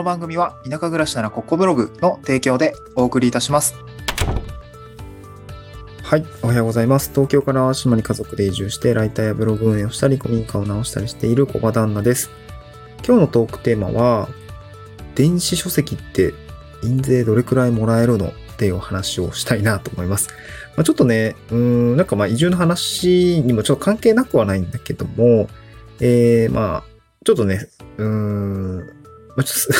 の番組は田舎暮らしならここブログの提供でお送りいたします。はい、おはようございます。東京から島に家族で移住して、ライターやブログ運営をしたり、古民家を直したりしている小場旦那です。今日のトークテーマは、電子書籍って印税どれくらいもらえるの？っていうお話をしたいなと思います。まあ、ちょっとね、うーん、なんかまあ移住の話にもちょっと関係なくはないんだけども、えー、まあ、ちょっとね、うん、まあ、ちょ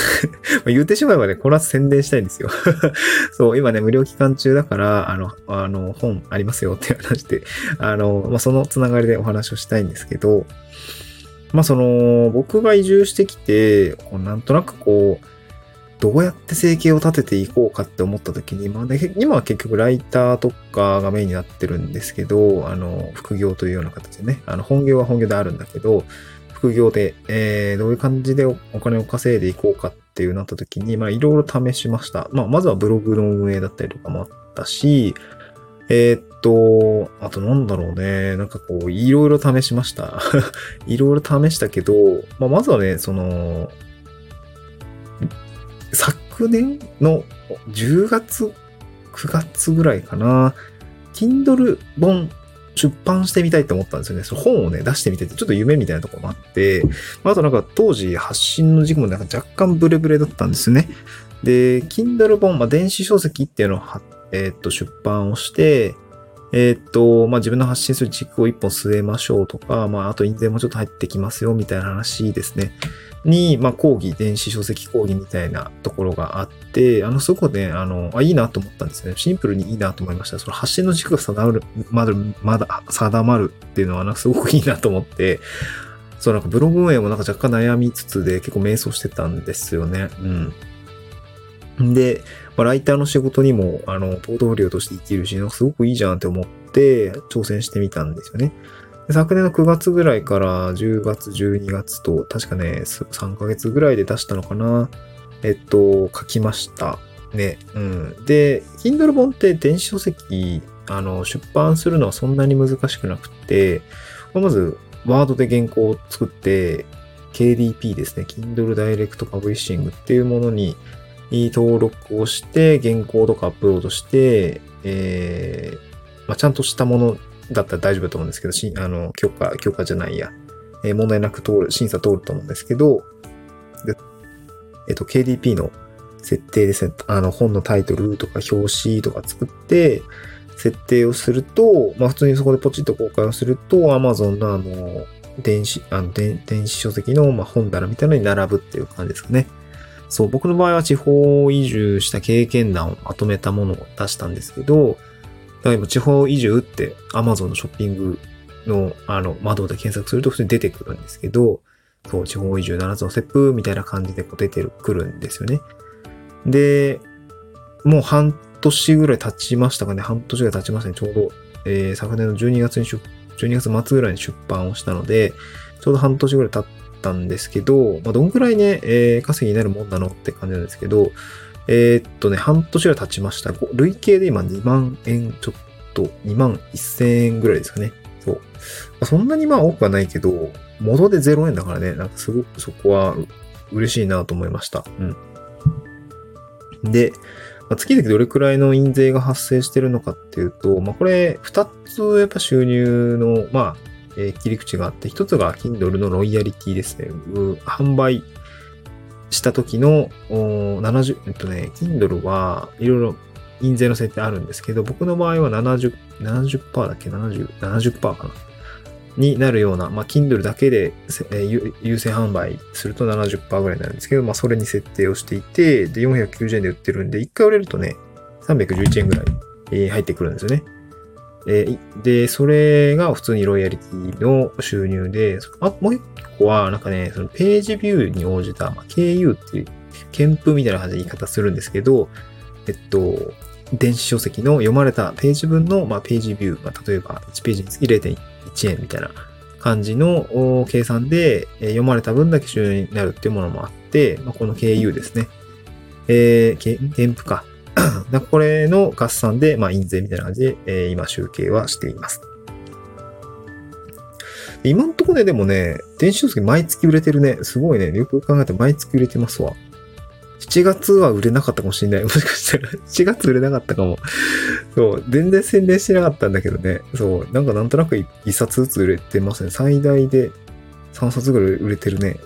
っと 言ってしまえばね、この後宣伝したいんですよ。そう、今ね、無料期間中だから、あの、あの、本ありますよっていう話で、あの、まあ、そのつながりでお話をしたいんですけど、まあ、その、僕が移住してきて、こうなんとなくこう、どうやって生計を立てていこうかって思った時に、まあ、で今は結局ライターとかがメインになってるんですけど、あの、副業というような形でね、あの、本業は本業であるんだけど、副業で、えー、どういう感じでお金を稼いでいこうかっていうなった時に、まあいろいろ試しました。まあまずはブログの運営だったりとかもあったし、えーっと、あとなんだろうね、なんかこういろいろ試しました。いろいろ試したけど、まあまずはね、その、昨年の10月、9月ぐらいかな、Kindle 本出版してみたいって思ったんですよね。その本をね、出してみてて、ちょっと夢みたいなところもあって、あとなんか当時発信の軸もなんか若干ブレブレだったんですね。で、Kindle 本、まあ電子書籍っていうのを、えーっと、出版をして、えーっと、まあ自分の発信する軸を一本据えましょうとか、まああと印税もちょっと入ってきますよみたいな話ですね。に、まあ講義、電子書籍講義みたいなところがあって、あの、そこで、あの、あ、いいなと思ったんですね。シンプルにいいなと思いました。その発信の軸が定まる、まだ、まだ定まるっていうのは、なんかすごくいいなと思って、そう、なんかブログ運営もなんか若干悩みつつで結構迷走してたんですよね。うん。で、まあ、ライターの仕事にも、あの、ポートフォリオとして生きるし、なんかすごくいいじゃんって思って、挑戦してみたんですよね。昨年の9月ぐらいから10月、12月と、確かね、3ヶ月ぐらいで出したのかな。えっと、書きました。ね。うん。で、Kindle 本って電子書籍、あの、出版するのはそんなに難しくなくて、まず、ワードで原稿を作って、KDP ですね。Kindle Direct Publishing っていうものに登録をして、原稿とかアップロードして、えーまあ、ちゃんとしたものだったら大丈夫だと思うんですけど、しあの、許可、許可じゃないや。えー問題なく通る、審査通ると思うんですけど、でえっと、KDP の設定ですね。あの、本のタイトルとか表紙とか作って、設定をすると、まあ、普通にそこでポチッと公開をすると、Amazon のあの、電子、あの、電電子書籍の、ま、本棚みたいなのに並ぶっていう感じですかね。そう、僕の場合は地方移住した経験談をまとめたものを出したんですけど、から今地方移住って Amazon のショッピングのあの窓で検索すると普通に出てくるんですけど、そう、地方移住7つのステップみたいな感じでこう出てくるんですよね。で、もう半年ぐらい経ちましたかね。半年ぐらい経ちましたね。ちょうど、えー昨年の12月に出、12月末ぐらいに出版をしたので、ちょうど半年ぐらい経ったんですけど、まあ、どんくらいね、えー稼ぎになるもんなのって感じなんですけど、えーっとね、半年ぐらい経ちました。累計で今2万円ちょっと、2万1000円ぐらいですかね。そう。まそんなにまあ多くはないけど、元で0円だからね、なんかすごくそこは嬉しいなと思いました。うん。で、まあ月々どれくらいの印税が発生してるのかっていうと、まあこれ2つやっぱ収入の、まあ、え切り口があって、1つが Kindle のロイヤリティですね。販売した時のお70、えっとね、Kindle はいろいろ印税の設定あるんですけど、僕の場合は70、70%だっけ ?70、70%かな？になるような、まあ、Kindle だけで、えー優先販売すると70%ぐらいになるんですけど、まあ、それに設定をしていて、で、490円で売ってるんで、1回売れるとね、311円ぐらい、えー入ってくるんですよね。えで、それが普通にロイヤリティの収入で、あもう一個は、なんかね、そのページビューに応じた、まあ、KU っていう、検符みたいな感じで言い方するんですけど、えっと、電子書籍の読まれたページ分の、まあ、ページビュー、まあ、例えば1ページにつき0.1円みたいな感じの計算で、え読まれた分だけ収入になるっていうものもあって、まあ、この KU ですね。えー、け添付か。だこれの合算で、まあ、印税みたいな感じで、えー今集計はしています。今んところね、でもね、電子書籍毎月売れてるね。すごいね。よく考えて毎月売れてますわ。7月は売れなかったかもしれない。もしかしたら7月売れなかったかも。そう、全然宣伝してなかったんだけどね。そう、なんかなんとなく1冊ずつ売れてますね。最大で3冊ぐらい売れてるね。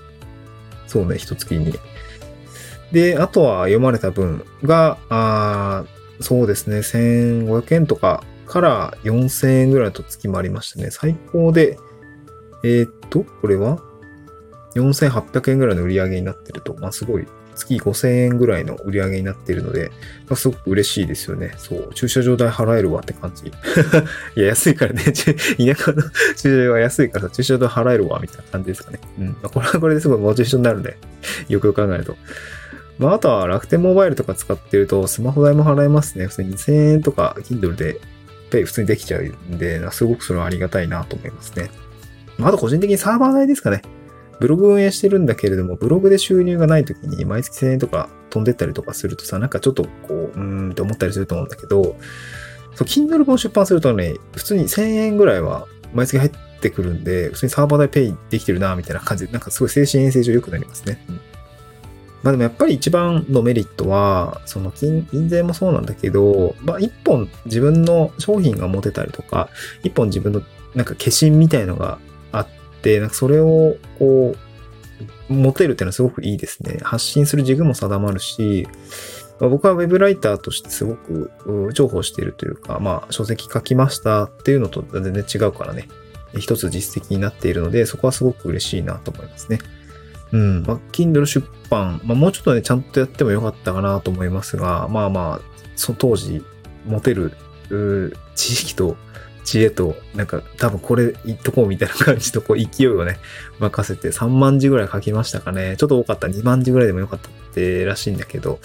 そうね、一月に。で、あとは読まれた分が、あそうですね、1500円とかから4000円ぐらいと月もありましたね。最高で、えー、っと、これは？4800円ぐらいの売り上げになってると、まあすごい月5000円ぐらいの売り上げになっているので、まあ、すごく嬉しいですよね。そう、駐車場代払えるわって感じ。いや、安いからね、田舎の駐車場は安いから、駐車場代払えるわみたいな感じですかね。うん。まあ、これはこれですごいモチベーションになるんで、よくよく考えると。まあ、あとは楽天モバイルとか使ってると、スマホ代も払えますね。普通に2000円とか、Kindle で、ペイ普通にできちゃうんで、すごくそれはありがたいなと思いますね。まあ、あと個人的にサーバー代ですかね。ブログ運営してるんだけれども、ブログで収入がない時に毎月1000円とか飛んでったりとかするとさ、なんかちょっとこう、うーんって思ったりすると思うんだけど、そう、Kindle 本出版するとね、普通に1000円ぐらいは毎月入ってくるんで、普通にサーバー代ペイできてるな、みたいな感じで、なんかすごい精神衛生上良くなりますね。うんまあでもやっぱり一番のメリットは、その金、印税もそうなんだけど、まあ一本自分の商品が持てたりとか、一本自分のなんか化身みたいのがあって、なんかそれをこう、持てるっていうのはすごくいいですね。発信する軸も定まるし、まあ、僕はウェブライターとしてすごく重宝しているというか、まあ書籍書きましたっていうのと全然違うからね、一つ実績になっているので、そこはすごく嬉しいなと思いますね。うん。まあ、Kindle 出版、まあ、もうちょっとね、ちゃんとやってもよかったかなと思いますが、まあまあ、その当時、持てる、知識と知恵と、なんか多分これ言っとこうみたいな感じと、こう勢いをね、任せて3万字ぐらい書きましたかね。ちょっと多かった。2万字ぐらいでもよかったってらしいんだけど、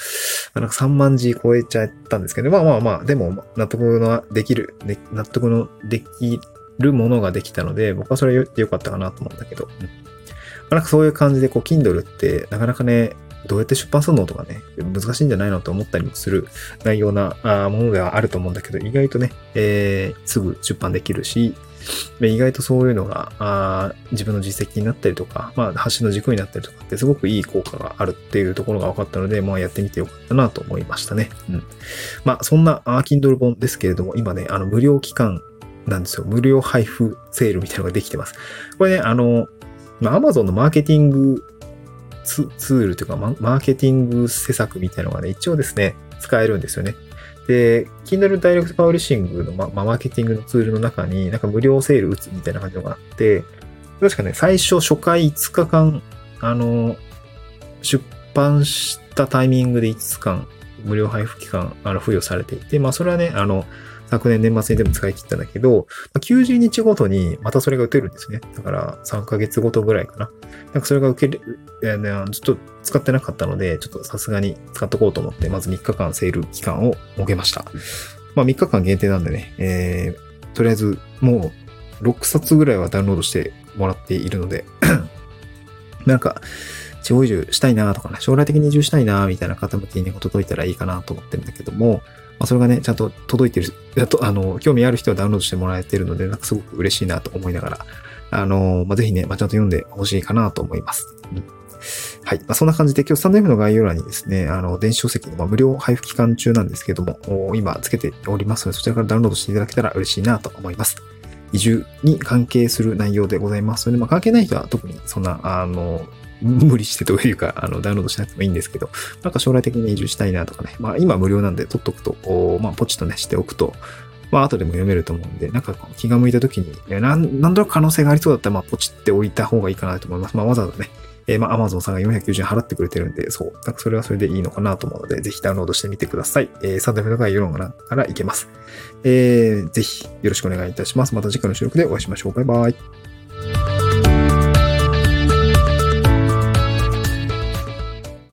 なんか3万字超えちゃったんですけど、まあまあまあ、でも納得のできる、納得のできるものができたので、僕はそれよかったかなと思うんだけど、うん、なんかそういう感じで、こう、Kindle ってなかなかね、どうやって出版するのとかね、難しいんじゃないのと思ったりもする内容なものではあると思うんだけど、意外とね、えー、すぐ出版できるし、意外とそういうのがあ自分の実績になったりとか、まあ、発信の軸になったりとかってすごくいい効果があるっていうところが分かったので、まあ、やってみてよかったなと思いましたね。うん。まあ、そんな Kindle 本ですけれども、今ね、あの、無料期間なんですよ。無料配布セールみたいなのができてます。これね、あの、まあ、Amazon のマーケティングツールというか、マーケティング施策みたいなのがね、一応ですね、使えるんですよね。で、Kindle Direct Publishing の、ま、マーケティングのツールの中に、なんか無料セール打つみたいな感じのがあって、確かね、最初初回5日間、あの、出版したタイミングで5日間、無料配布期間、あの、付与されていて、まあ、それはね、あの、昨年年末にでも使い切ったんだけど、90日ごとにまたそれが打てるんですね。だから3ヶ月ごとぐらいかな。なんかそれが受ける、ちょっと使ってなかったので、ちょっとさすがに使っとこうと思って、まず3日間セール期間を設けました。まあ3日間限定なんでね、えー、とりあえずもう6冊ぐらいはダウンロードしてもらっているので なんか、地方移住したいなとかね、将来的に移住したいなみたいな方向けに届いたらいいかなと思ってるんだけども、まあ、それがね、ちゃんと届いてる、やと、あの、興味ある人はダウンロードしてもらえてるので、なんかすごく嬉しいなと思いながら、あの、まあ、ぜひね、まあ、ちゃんと読んでほしいかなと思います。はい。まあ、そんな感じで今日スタンド F の概要欄にですね、あの、電子書籍の、ま無料配布期間中なんですけども、今つけておりますので、そちらからダウンロードしていただけたら嬉しいなと思います。移住に関係する内容でございますので、まあ、関係ない人は特にそんな、あの、無理してというか、あの、ダウンロードしなくてもいいんですけど、なんか将来的に移住したいなとかね、まあ今無料なんで取っとくと、まあポチッとね、しておくと、まあ後でも読めると思うんで、なんか気が向いた時に、なん、なんとなく可能性がありそうだったら、まあポチっておいた方がいいかなと思います。まあわざわざね、えー、まあ Amazon さんが490円払ってくれてるんで、そう。なんかそれはそれでいいのかなと思うので、ぜひダウンロードしてみてください。えー、サンドフの概要欄からいけます。えー、ぜひよろしくお願いいたします。また次回の収録でお会いしましょう。バイバイ。